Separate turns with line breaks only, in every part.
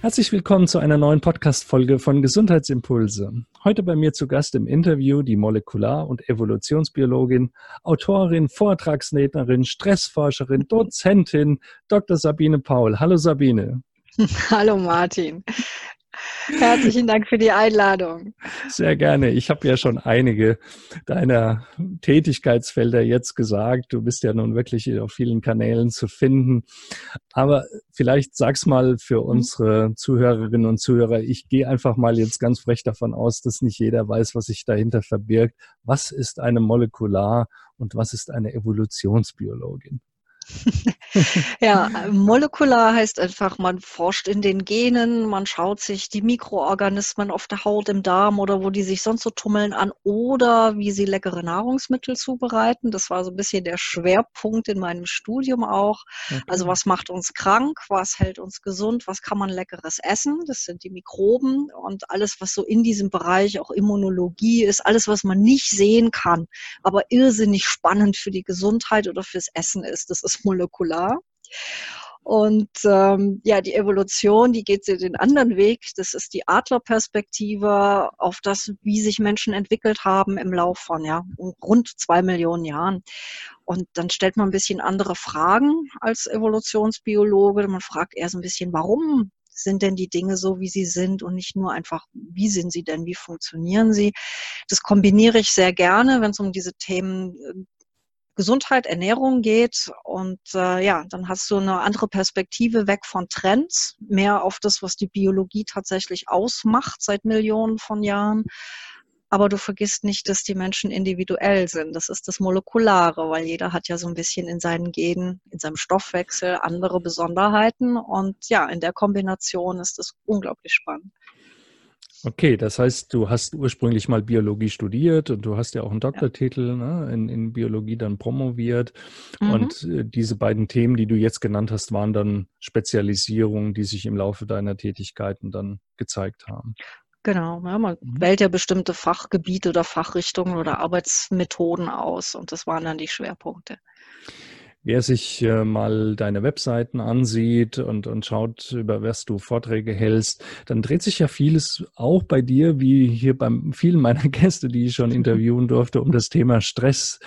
Herzlich willkommen zu einer neuen Podcast-Folge von Gesundheitsimpulse. Heute bei mir zu Gast im Interview die Molekular- und Evolutionsbiologin, Autorin, Vortragsrednerin, Stressforscherin, Dozentin Dr. Sabine Paul. Hallo Sabine.
Hallo Martin. Herzlichen Dank für die Einladung.
Sehr gerne. Ich habe ja schon einige deiner Tätigkeitsfelder jetzt gesagt. Du bist ja nun wirklich auf vielen Kanälen zu finden. Aber vielleicht sag's mal für mhm. unsere Zuhörerinnen und Zuhörer. Ich gehe einfach mal jetzt ganz frech davon aus, dass nicht jeder weiß, was sich dahinter verbirgt. Was ist eine Molekular- und was ist eine Evolutionsbiologin?
ja, molekular heißt einfach, man forscht in den Genen, man schaut sich die Mikroorganismen auf der Haut, im Darm oder wo die sich sonst so tummeln an oder wie sie leckere Nahrungsmittel zubereiten. Das war so ein bisschen der Schwerpunkt in meinem Studium auch. Okay. Also was macht uns krank, was hält uns gesund, was kann man leckeres essen? Das sind die Mikroben und alles, was so in diesem Bereich auch Immunologie ist, alles, was man nicht sehen kann, aber irrsinnig spannend für die Gesundheit oder fürs Essen ist. Das ist molekular. Und ähm, ja, die Evolution, die geht den anderen Weg. Das ist die Adlerperspektive auf das, wie sich Menschen entwickelt haben im Lauf von ja, rund zwei Millionen Jahren. Und dann stellt man ein bisschen andere Fragen als Evolutionsbiologe. Man fragt erst ein bisschen, warum sind denn die Dinge so, wie sie sind und nicht nur einfach, wie sind sie denn, wie funktionieren sie. Das kombiniere ich sehr gerne, wenn es um diese Themen äh, Gesundheit, Ernährung geht. Und äh, ja, dann hast du eine andere Perspektive weg von Trends, mehr auf das, was die Biologie tatsächlich ausmacht seit Millionen von Jahren. Aber du vergisst nicht, dass die Menschen individuell sind. Das ist das Molekulare, weil jeder hat ja so ein bisschen in seinen Genen, in seinem Stoffwechsel andere Besonderheiten. Und ja, in der Kombination ist es unglaublich spannend.
Okay, das heißt, du hast ursprünglich mal Biologie studiert und du hast ja auch einen Doktortitel ne, in, in, Biologie dann promoviert. Mhm. Und äh, diese beiden Themen, die du jetzt genannt hast, waren dann Spezialisierungen, die sich im Laufe deiner Tätigkeiten dann gezeigt haben.
Genau, ja, man mhm. wählt ja bestimmte Fachgebiete oder Fachrichtungen oder Arbeitsmethoden aus und das waren dann die Schwerpunkte.
Wer sich äh, mal deine Webseiten ansieht und, und schaut, über was du Vorträge hältst, dann dreht sich ja vieles auch bei dir, wie hier bei vielen meiner Gäste, die ich schon interviewen durfte, um das Thema Stress.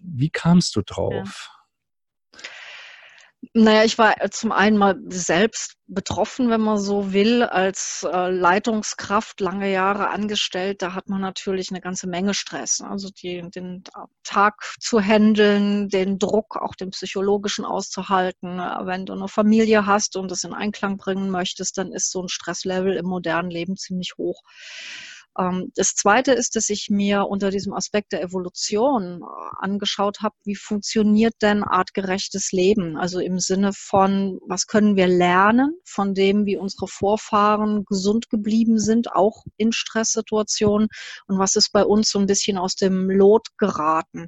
Wie kamst du drauf?
Ja. Naja, ich war zum einen mal selbst betroffen, wenn man so will, als äh, Leitungskraft lange Jahre angestellt. Da hat man natürlich eine ganze Menge Stress. Also die, den Tag zu handeln, den Druck, auch den psychologischen auszuhalten. Wenn du eine Familie hast und das in Einklang bringen möchtest, dann ist so ein Stresslevel im modernen Leben ziemlich hoch. Ähm, das Zweite ist, dass ich mir unter diesem Aspekt der Evolution äh, angeschaut habe, wie funktioniert denn artgerechtes Leben? Also im Sinne von, was können wir lernen von dem, wie unsere Vorfahren gesund geblieben sind, auch in Stresssituationen und was ist bei uns so ein bisschen aus dem Lot geraten?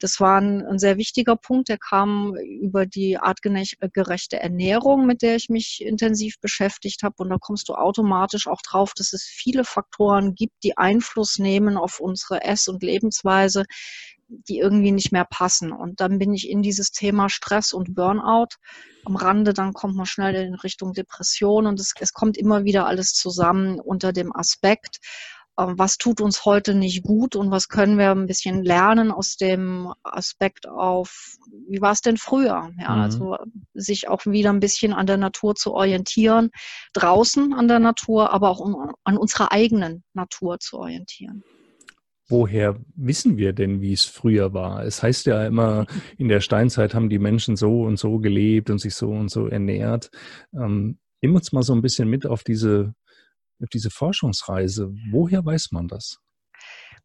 Das war ein, ein sehr wichtiger Punkt, der kam über die artgerechte Ernährung, mit der ich mich intensiv beschäftigt habe und da kommst du automatisch auch drauf, dass es viele Faktoren gibt, die Einfluss nehmen auf unsere Ess- und Lebensweise, die irgendwie nicht mehr passen. Und dann bin ich in dieses Thema Stress und Burnout am Rande, dann kommt man schnell in Richtung Depression und es, es kommt immer wieder alles zusammen unter dem Aspekt, was tut uns heute nicht gut und was können wir ein bisschen lernen aus dem Aspekt auf, wie war es denn früher? Ja, mhm. also sich auch wieder ein bisschen an der Natur zu orientieren, draußen an der Natur, aber auch um, an unserer eigenen Natur zu orientieren.
Woher wissen wir denn, wie es früher war? Es heißt ja immer, in der Steinzeit haben die Menschen so und so gelebt und sich so und so ernährt. Ähm, nimm uns mal so ein bisschen mit auf diese diese Forschungsreise, woher weiß man das?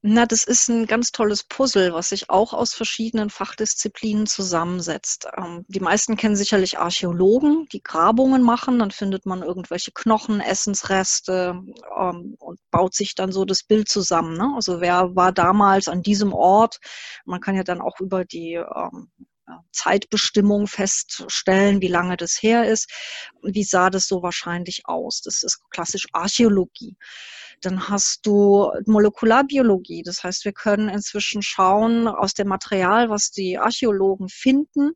Na, das ist ein ganz tolles Puzzle, was sich auch aus verschiedenen Fachdisziplinen zusammensetzt. Ähm, die meisten kennen sicherlich Archäologen, die Grabungen machen. Dann findet man irgendwelche Knochen, Essensreste ähm, und baut sich dann so das Bild zusammen. Ne? Also wer war damals an diesem Ort? Man kann ja dann auch über die ähm, Zeitbestimmung feststellen, wie lange das her ist. Wie sah das so wahrscheinlich aus? Das ist klassisch Archäologie. Dann hast du Molekularbiologie. Das heißt, wir können inzwischen schauen aus dem Material, was die Archäologen finden,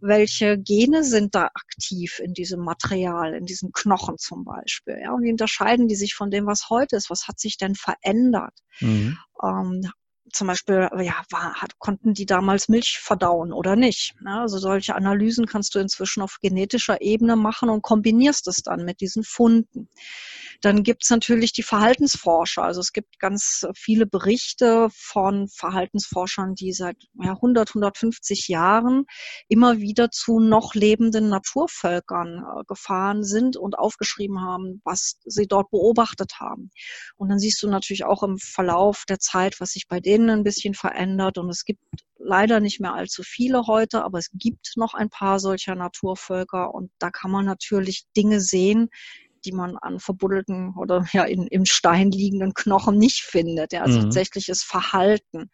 welche Gene sind da aktiv in diesem Material, in diesen Knochen zum Beispiel. Ja, und wie unterscheiden die sich von dem, was heute ist? Was hat sich denn verändert? Mhm. Ähm, zum Beispiel, ja, war, hat, konnten die damals Milch verdauen oder nicht? Ja, also solche Analysen kannst du inzwischen auf genetischer Ebene machen und kombinierst es dann mit diesen Funden. Dann gibt es natürlich die Verhaltensforscher. Also es gibt ganz viele Berichte von Verhaltensforschern, die seit ja, 100, 150 Jahren immer wieder zu noch lebenden Naturvölkern äh, gefahren sind und aufgeschrieben haben, was sie dort beobachtet haben. Und dann siehst du natürlich auch im Verlauf der Zeit, was sich bei denen ein bisschen verändert. Und es gibt leider nicht mehr allzu viele heute, aber es gibt noch ein paar solcher Naturvölker. Und da kann man natürlich Dinge sehen, die man an verbuddelten oder ja in, im Stein liegenden Knochen nicht findet. Ja, also mhm. tatsächliches Verhalten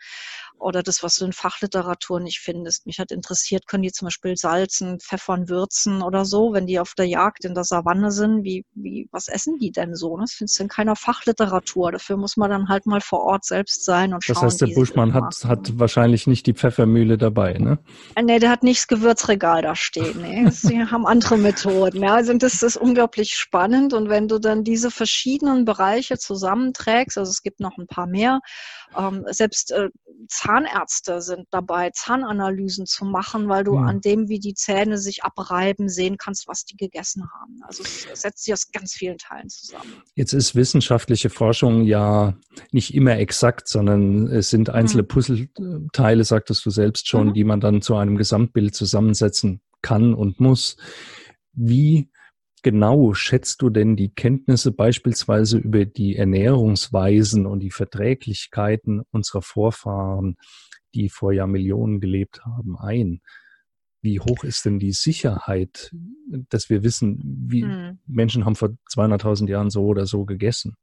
oder das, was du in Fachliteratur nicht findest. Mich hat interessiert, können die zum Beispiel salzen, pfeffern, würzen oder so, wenn die auf der Jagd in der Savanne sind, wie, wie, was essen die denn so? Das findest du in keiner Fachliteratur. Dafür muss man dann halt mal vor Ort selbst sein und schauen.
Das heißt, der Buschmann hat, hat wahrscheinlich nicht die Pfeffermühle dabei, ne?
Äh, nee, der hat nicht das Gewürzregal da stehen. Nee. Sie haben andere Methoden. Ja, also das ist unglaublich spannend. Und wenn du dann diese verschiedenen Bereiche zusammenträgst, also es gibt noch ein paar mehr, ähm, selbst äh, Zahnärzte sind dabei, Zahnanalysen zu machen, weil du ja. an dem, wie die Zähne sich abreiben, sehen kannst, was die gegessen haben. Also es setzt sich aus ganz vielen Teilen zusammen.
Jetzt ist wissenschaftliche Forschung ja nicht immer exakt, sondern es sind einzelne mhm. Puzzleteile, sagtest du selbst schon, mhm. die man dann zu einem Gesamtbild zusammensetzen kann und muss. Wie genau schätzt du denn die Kenntnisse beispielsweise über die Ernährungsweisen und die Verträglichkeiten unserer Vorfahren, die vor Jahrmillionen gelebt haben, ein? Wie hoch ist denn die Sicherheit, dass wir wissen, wie hm. Menschen haben vor 200.000 Jahren so oder so gegessen?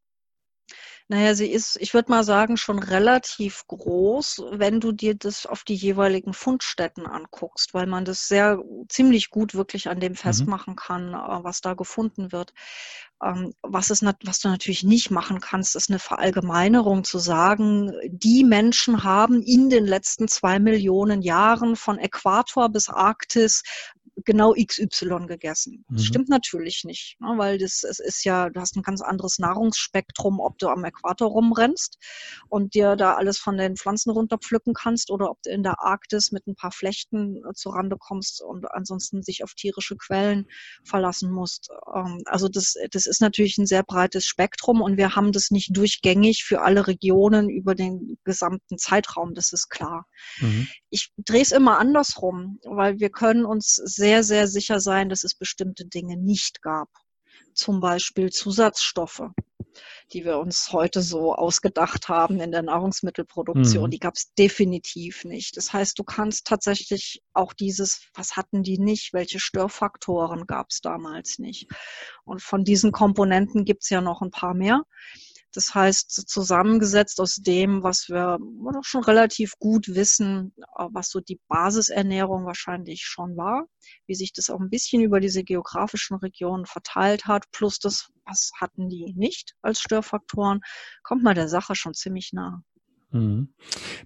Naja, sie ist, ich würde mal sagen, schon relativ groß, wenn du dir das auf die jeweiligen Fundstätten anguckst, weil man das sehr ziemlich gut wirklich an dem mhm. festmachen kann, äh, was da gefunden wird. Ähm, was, ist, was du natürlich nicht machen kannst, ist eine Verallgemeinerung zu sagen, die Menschen haben in den letzten zwei Millionen Jahren von Äquator bis Arktis genau XY gegessen. Das mhm. stimmt natürlich nicht, ne, weil das es ist ja, du hast ein ganz anderes Nahrungsspektrum, ob du am Äquator rumrennst und dir da alles von den Pflanzen runterpflücken kannst oder ob du in der Arktis mit ein paar Flechten äh, zurande kommst und ansonsten sich auf tierische Quellen verlassen musst. Ähm, also das, das ist natürlich ein sehr breites Spektrum und wir haben das nicht durchgängig für alle Regionen über den gesamten Zeitraum, das ist klar. Mhm. Ich drehe es immer andersrum, weil wir können uns sehr sehr, sehr sicher sein, dass es bestimmte Dinge nicht gab. Zum Beispiel Zusatzstoffe, die wir uns heute so ausgedacht haben in der Nahrungsmittelproduktion. Mhm. Die gab es definitiv nicht. Das heißt, du kannst tatsächlich auch dieses, was hatten die nicht, welche Störfaktoren gab es damals nicht. Und von diesen Komponenten gibt es ja noch ein paar mehr. Das heißt, zusammengesetzt aus dem, was wir doch schon relativ gut wissen, äh, was so die Basisernährung wahrscheinlich schon war, wie sich das auch ein bisschen über diese geografischen Regionen verteilt hat, plus das, was hatten die nicht als Störfaktoren, kommt man der Sache schon ziemlich nah.
Mhm.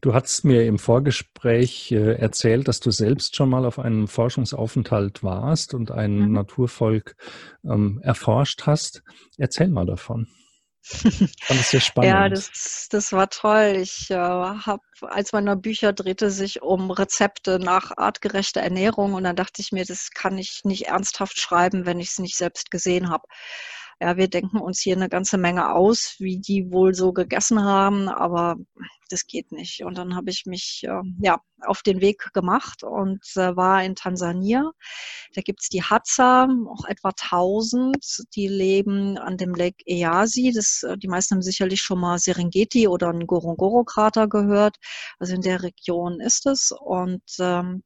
Du hast mir im Vorgespräch äh, erzählt, dass du selbst schon mal auf einem Forschungsaufenthalt warst und ein mhm. Naturvolk ähm, erforscht hast. Erzähl mal davon.
Fand es sehr spannend. Ja, das, das war toll. Ich äh, habe, als meiner Bücher drehte sich um Rezepte nach artgerechter Ernährung und dann dachte ich mir, das kann ich nicht ernsthaft schreiben, wenn ich es nicht selbst gesehen habe ja, wir denken uns hier eine ganze Menge aus, wie die wohl so gegessen haben, aber das geht nicht. Und dann habe ich mich äh, ja auf den Weg gemacht und äh, war in Tansania. Da gibt's die Hadza, auch etwa 1000, die leben an dem Lake Eyasi. Das, äh, die meisten haben sicherlich schon mal Serengeti oder einen Gorongoro-Krater gehört. Also in der Region ist es. Und ähm,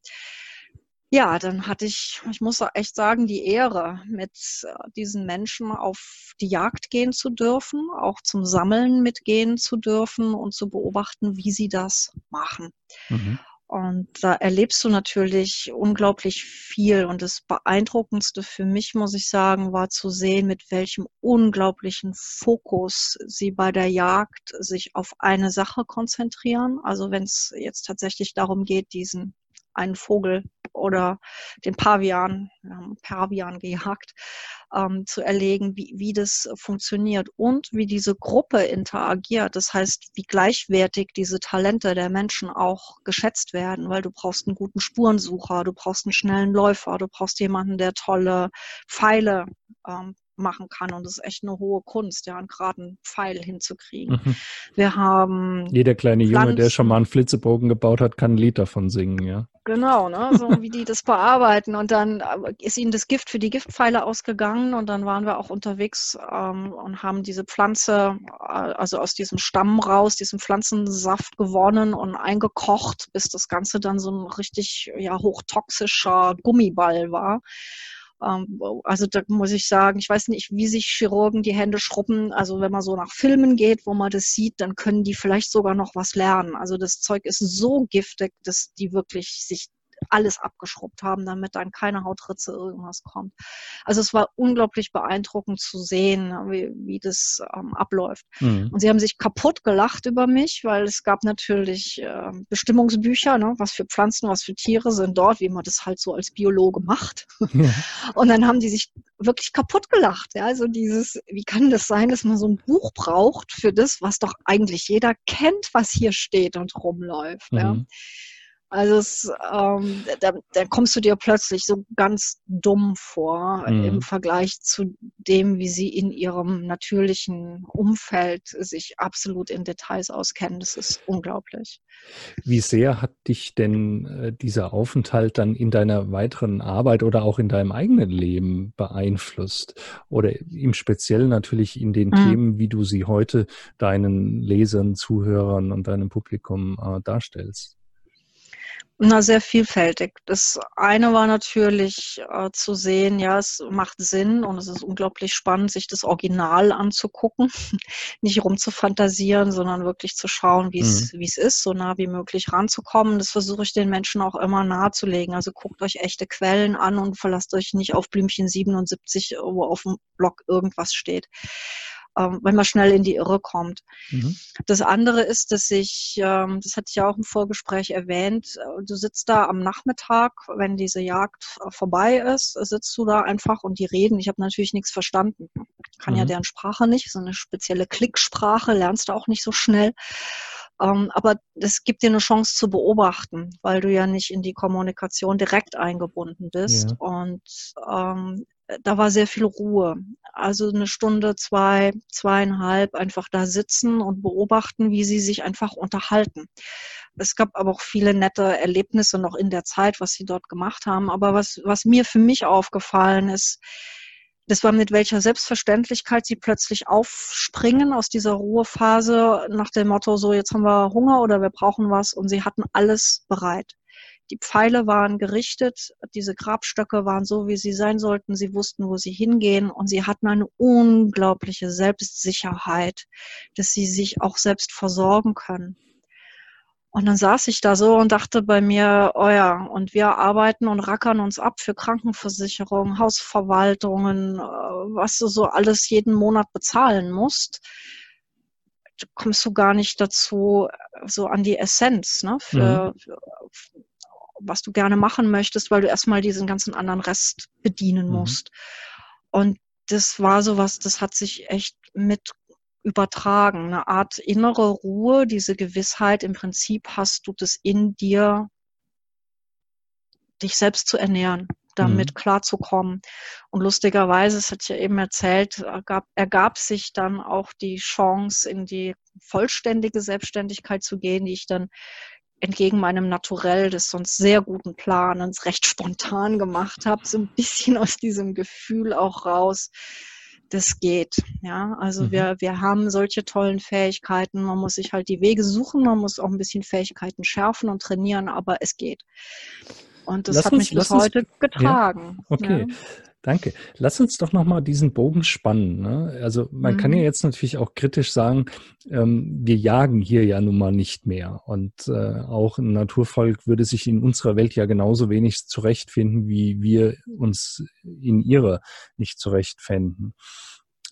ja, dann hatte ich, ich muss echt sagen, die Ehre, mit äh, diesen Menschen auf die Jagd gehen zu dürfen, auch zum Sammeln mitgehen zu dürfen und zu beobachten, wie sie das machen. Mhm. Und da erlebst du natürlich unglaublich viel. Und das Beeindruckendste für mich, muss ich sagen, war zu sehen, mit welchem unglaublichen Fokus sie bei der Jagd sich auf eine Sache konzentrieren. Also wenn es jetzt tatsächlich darum geht, diesen einen Vogel oder den Pavian, wir haben Pavian gejagt, ähm, zu erlegen, wie, wie das funktioniert und wie diese Gruppe interagiert. Das heißt, wie gleichwertig diese Talente der Menschen auch geschätzt werden, weil du brauchst einen guten Spurensucher, du brauchst einen schnellen Läufer, du brauchst jemanden, der tolle Pfeile ähm, machen kann. Und das ist echt eine hohe Kunst, ja, einen geraden Pfeil hinzukriegen. Mhm. Wir haben.
Jeder kleine Pflanzen. Junge, der schon mal einen Flitzebogen gebaut hat, kann ein Lied davon singen, ja.
Genau, ne? so wie die das bearbeiten. Und dann äh, ist ihnen das Gift für die Giftpfeile ausgegangen und dann waren wir auch unterwegs ähm, und haben diese Pflanze, äh, also aus diesem Stamm raus, diesen Pflanzensaft gewonnen und eingekocht, bis das Ganze dann so ein richtig ja, hochtoxischer Gummiball war. Ähm, also da muss ich sagen, ich weiß nicht, wie sich Chirurgen die Hände schrubben. Also wenn man so nach Filmen geht, wo man das sieht, dann können die vielleicht sogar noch was lernen. Also das Zeug ist so giftig, dass die wirklich sich alles abgeschrubbt haben, damit dann keine Hautritze irgendwas kommt. Also es war unglaublich beeindruckend zu sehen, wie, wie das ähm, abläuft. Mhm. Und sie haben sich kaputt gelacht über mich, weil es gab natürlich äh, Bestimmungsbücher, ne, was für Pflanzen, was für Tiere sind dort, wie man das halt so als Biologe macht. Ja. Und dann haben die sich wirklich kaputt gelacht. Ja? Also dieses, wie kann das sein, dass man so ein Buch braucht für das, was doch eigentlich jeder kennt, was hier steht und rumläuft. Mhm. Ja? Also es, ähm, da, da, kommst du dir plötzlich so ganz dumm vor mhm. im Vergleich zu dem, wie sie in ihrem natürlichen Umfeld sich absolut in Details auskennen. Das ist unglaublich.
Wie sehr hat dich denn äh, dieser Aufenthalt dann in deiner weiteren Arbeit oder auch in deinem eigenen Leben beeinflusst? Oder im Speziellen natürlich in den mhm. Themen, wie du sie heute deinen Lesern, Zuhörern und deinem Publikum äh, darstellst?
Na, sehr vielfältig. Das eine war natürlich äh, zu sehen, ja, es macht Sinn und es ist unglaublich spannend, sich das Original anzugucken, nicht rumzufantasieren, sondern wirklich zu schauen, wie es mhm. wie es ist, so nah wie möglich ranzukommen. Das versuche ich den Menschen auch immer nahezulegen. Also guckt euch echte Quellen an und verlasst euch nicht auf Blümchen 77, wo auf dem Blog irgendwas steht ähm, wenn man schnell in die Irre kommt. Mhm. Das andere ist, dass ich, ähm, das hatte ich ja auch im Vorgespräch erwähnt, äh, du sitzt da am Nachmittag, wenn diese Jagd äh, vorbei ist, sitzt du da einfach und die reden. Ich habe natürlich nichts verstanden. Kann mhm. ja deren Sprache nicht, so eine spezielle Klicksprache, lernst du auch nicht so schnell. Ähm, aber das gibt dir eine Chance zu beobachten, weil du ja nicht in die Kommunikation direkt eingebunden bist. Ja. Und ähm, da war sehr viel Ruhe. Also eine Stunde, zwei, zweieinhalb einfach da sitzen und beobachten, wie sie sich einfach unterhalten. Es gab aber auch viele nette Erlebnisse noch in der Zeit, was sie dort gemacht haben. Aber was, was mir für mich aufgefallen ist, das war mit welcher Selbstverständlichkeit sie plötzlich aufspringen aus dieser Ruhephase nach dem Motto, so jetzt haben wir Hunger oder wir brauchen was und sie hatten alles bereit. Die Pfeile waren gerichtet, diese Grabstöcke waren so, wie sie sein sollten. Sie wussten, wo sie hingehen und sie hatten eine unglaubliche Selbstsicherheit, dass sie sich auch selbst versorgen können. Und dann saß ich da so und dachte bei mir, oh ja, und wir arbeiten und rackern uns ab für Krankenversicherung, Hausverwaltungen, äh, was du so alles jeden Monat bezahlen musst kommst du gar nicht dazu, so an die Essenz, ne, für, mhm was du gerne machen möchtest, weil du erstmal diesen ganzen anderen Rest bedienen mhm. musst. Und das war sowas, das hat sich echt mit übertragen. Eine Art innere Ruhe, diese Gewissheit, im Prinzip hast du das in dir, dich selbst zu ernähren, damit mhm. klarzukommen. Und lustigerweise, das hatte ich ja eben erzählt, ergab, ergab sich dann auch die Chance, in die vollständige Selbstständigkeit zu gehen, die ich dann entgegen meinem Naturell des sonst sehr guten Planens recht spontan gemacht habe, so ein bisschen aus diesem Gefühl auch raus, das geht. Ja, also mhm. wir, wir haben solche tollen Fähigkeiten. Man muss sich halt die Wege suchen, man muss auch ein bisschen Fähigkeiten schärfen und trainieren, aber es geht. Und das lass hat uns, mich bis heute getragen.
Ja, okay. Ja. Danke. Lass uns doch nochmal diesen Bogen spannen. Ne? Also man mhm. kann ja mhm. jetzt natürlich auch kritisch sagen, ähm, wir jagen hier ja nun mal nicht mehr. Und äh, auch ein Naturvolk würde sich in unserer Welt ja genauso wenig zurechtfinden, wie wir uns in ihrer nicht zurechtfinden.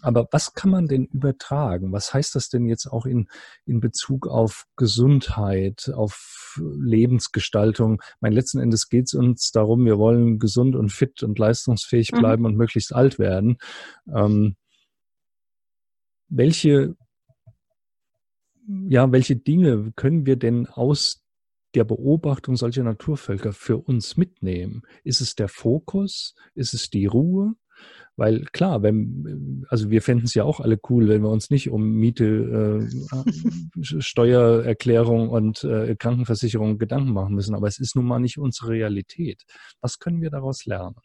Aber was kann man denn übertragen? Was heißt das denn jetzt auch in, in Bezug auf Gesundheit, auf Lebensgestaltung? Mein letzten Endes geht es uns darum, wir wollen gesund und fit und leistungsfähig mhm. bleiben mhm. und möglichst alt werden. Ähm, welche, ja, welche Dinge können wir denn aus der Beobachtung solcher Naturvölker für uns mitnehmen? Ist es der Fokus? Ist es die Ruhe? Weil klar, wenn, also wir fänden es ja auch alle cool, wenn wir uns nicht um Miete, äh, Steuererklärung und äh, Krankenversicherung Gedanken machen müssen. Aber es ist nun mal nicht unsere Realität. Was können wir daraus lernen?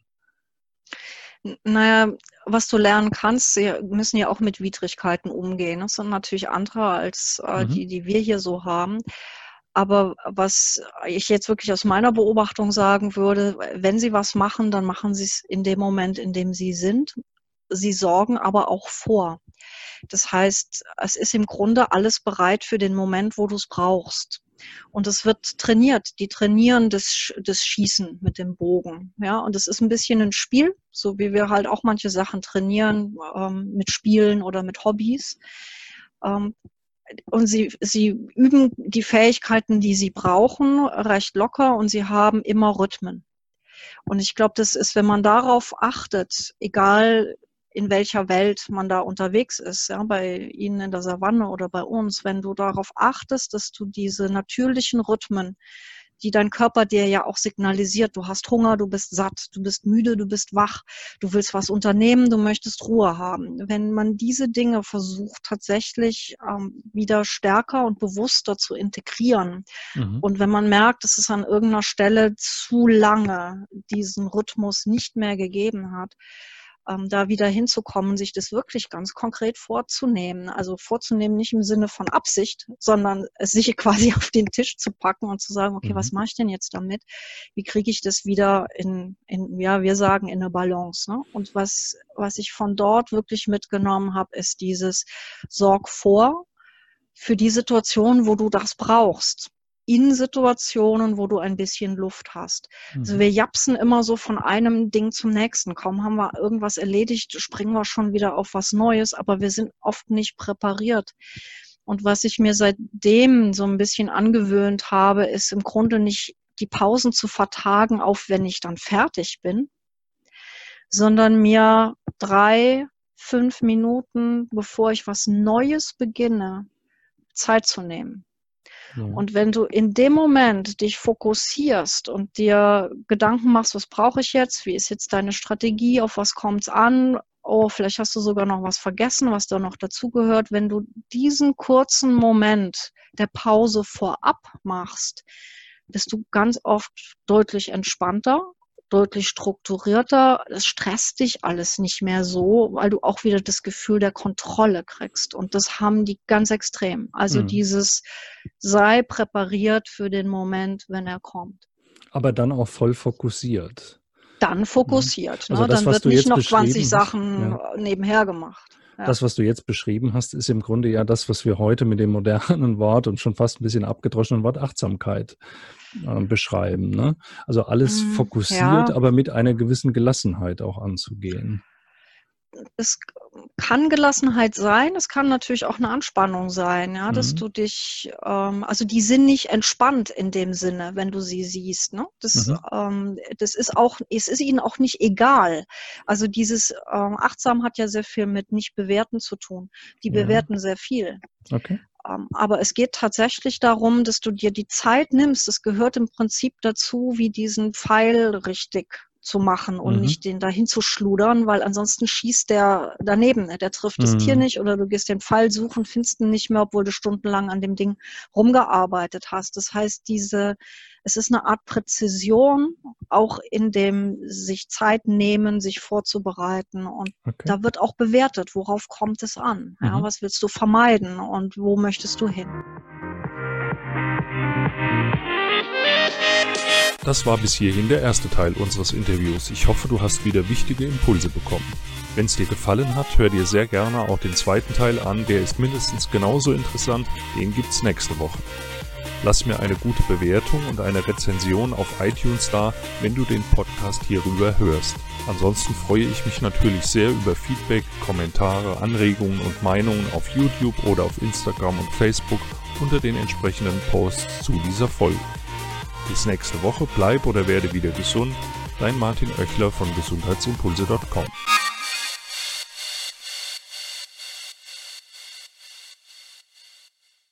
Naja, was du lernen kannst, sie müssen ja auch mit Widrigkeiten umgehen. Das sind natürlich andere als äh, mhm. die, die wir hier so haben. Aber was ich jetzt wirklich aus meiner Beobachtung sagen würde, wenn Sie was machen, dann machen Sie es in dem Moment, in dem Sie sind. Sie sorgen aber auch vor. Das heißt, es ist im Grunde alles bereit für den Moment, wo du es brauchst. Und es wird trainiert. Die trainieren das, das Schießen mit dem Bogen. Ja, und es ist ein bisschen ein Spiel, so wie wir halt auch manche Sachen trainieren ähm, mit Spielen oder mit Hobbys. Ähm, und sie, sie üben die Fähigkeiten, die sie brauchen, recht locker und sie haben immer Rhythmen. Und ich glaube, das ist, wenn man darauf achtet, egal in welcher Welt man da unterwegs ist, ja, bei Ihnen in der Savanne oder bei uns, wenn du darauf achtest, dass du diese natürlichen Rhythmen die dein Körper dir ja auch signalisiert. Du hast Hunger, du bist satt, du bist müde, du bist wach, du willst was unternehmen, du möchtest Ruhe haben. Wenn man diese Dinge versucht tatsächlich ähm, wieder stärker und bewusster zu integrieren mhm. und wenn man merkt, dass es an irgendeiner Stelle zu lange diesen Rhythmus nicht mehr gegeben hat, ähm, da wieder hinzukommen, sich das wirklich ganz konkret vorzunehmen. Also vorzunehmen nicht im Sinne von Absicht, sondern es sich quasi auf den Tisch zu packen und zu sagen, okay, mhm. was mache ich denn jetzt damit? Wie kriege ich das wieder in, in, ja, wir sagen in eine Balance. Ne? Und was, was ich von dort wirklich mitgenommen habe, ist dieses Sorg vor für die Situation, wo du das brauchst in Situationen, wo du ein bisschen Luft hast. Also mhm. Also wir japsen immer so von einem Ding zum nächsten. Kaum haben wir irgendwas erledigt, springen wir schon wieder auf was Neues, aber wir sind oft nicht präpariert. Und was ich mir seitdem so ein bisschen angewöhnt habe, ist im Grunde nicht die Pausen zu vertagen, auf wenn ich dann fertig bin, sondern mir drei, fünf Minuten, bevor ich was Neues beginne, Zeit zu nehmen und wenn du in dem Moment dich fokussierst und dir Gedanken machst, was brauche ich jetzt, wie ist jetzt deine Strategie, auf was kommt es an, oh, vielleicht hast du sogar noch was vergessen, was da noch dazugehört, wenn du diesen kurzen Moment der Pause vorab machst, bist du ganz oft deutlich entspannter deutlich strukturierter. Es stresst dich alles nicht mehr so, weil du auch wieder das Gefühl der Kontrolle kriegst. Und das haben die ganz extrem. Also mhm. dieses sei präpariert für den Moment, wenn er kommt.
Aber dann auch voll fokussiert.
Dann fokussiert. Also ne? das, dann wird nicht noch 20 Sachen ja. nebenher gemacht.
Ja. Das, was du jetzt beschrieben hast, ist im Grunde ja das, was wir heute mit dem modernen Wort und schon fast ein bisschen abgedroschenen Wort Achtsamkeit äh, beschreiben. Ne? Also alles mm, fokussiert, ja. aber mit einer gewissen Gelassenheit auch anzugehen.
Es kann Gelassenheit sein, es kann natürlich auch eine Anspannung sein, ja, dass mhm. du dich, ähm, also die sind nicht entspannt in dem Sinne, wenn du sie siehst. Ne? Das, mhm. ähm, das ist auch, es ist ihnen auch nicht egal. Also dieses ähm, Achtsam hat ja sehr viel mit nicht bewerten zu tun. Die ja. bewerten sehr viel. Okay. Ähm, aber es geht tatsächlich darum, dass du dir die Zeit nimmst. Es gehört im Prinzip dazu, wie diesen Pfeil richtig zu machen und mhm. nicht den dahin zu schludern, weil ansonsten schießt der daneben. Ne? Der trifft das Tier mhm. nicht oder du gehst den Pfeil suchen, findest ihn nicht mehr, obwohl du stundenlang an dem Ding rumgearbeitet hast. Das heißt, diese, es ist eine Art Präzision, auch in dem sich Zeit nehmen, sich vorzubereiten. Und okay. da wird auch bewertet, worauf kommt es an? Ja, mhm. was willst du vermeiden und wo möchtest du hin?
Das war bis hierhin der erste Teil unseres Interviews. Ich hoffe, du hast wieder wichtige Impulse bekommen. Wenn es dir gefallen hat, hör dir sehr gerne auch den zweiten Teil an, der ist mindestens genauso interessant, den gibt's nächste Woche. Lass mir eine gute Bewertung und eine Rezension auf iTunes da, wenn du den Podcast hierüber hörst. Ansonsten freue ich mich natürlich sehr über Feedback, Kommentare, Anregungen und Meinungen auf YouTube oder auf Instagram und Facebook unter den entsprechenden Posts zu dieser Folge. Bis nächste Woche, bleib oder werde wieder gesund. Dein Martin Oechler von gesundheitsimpulse.com.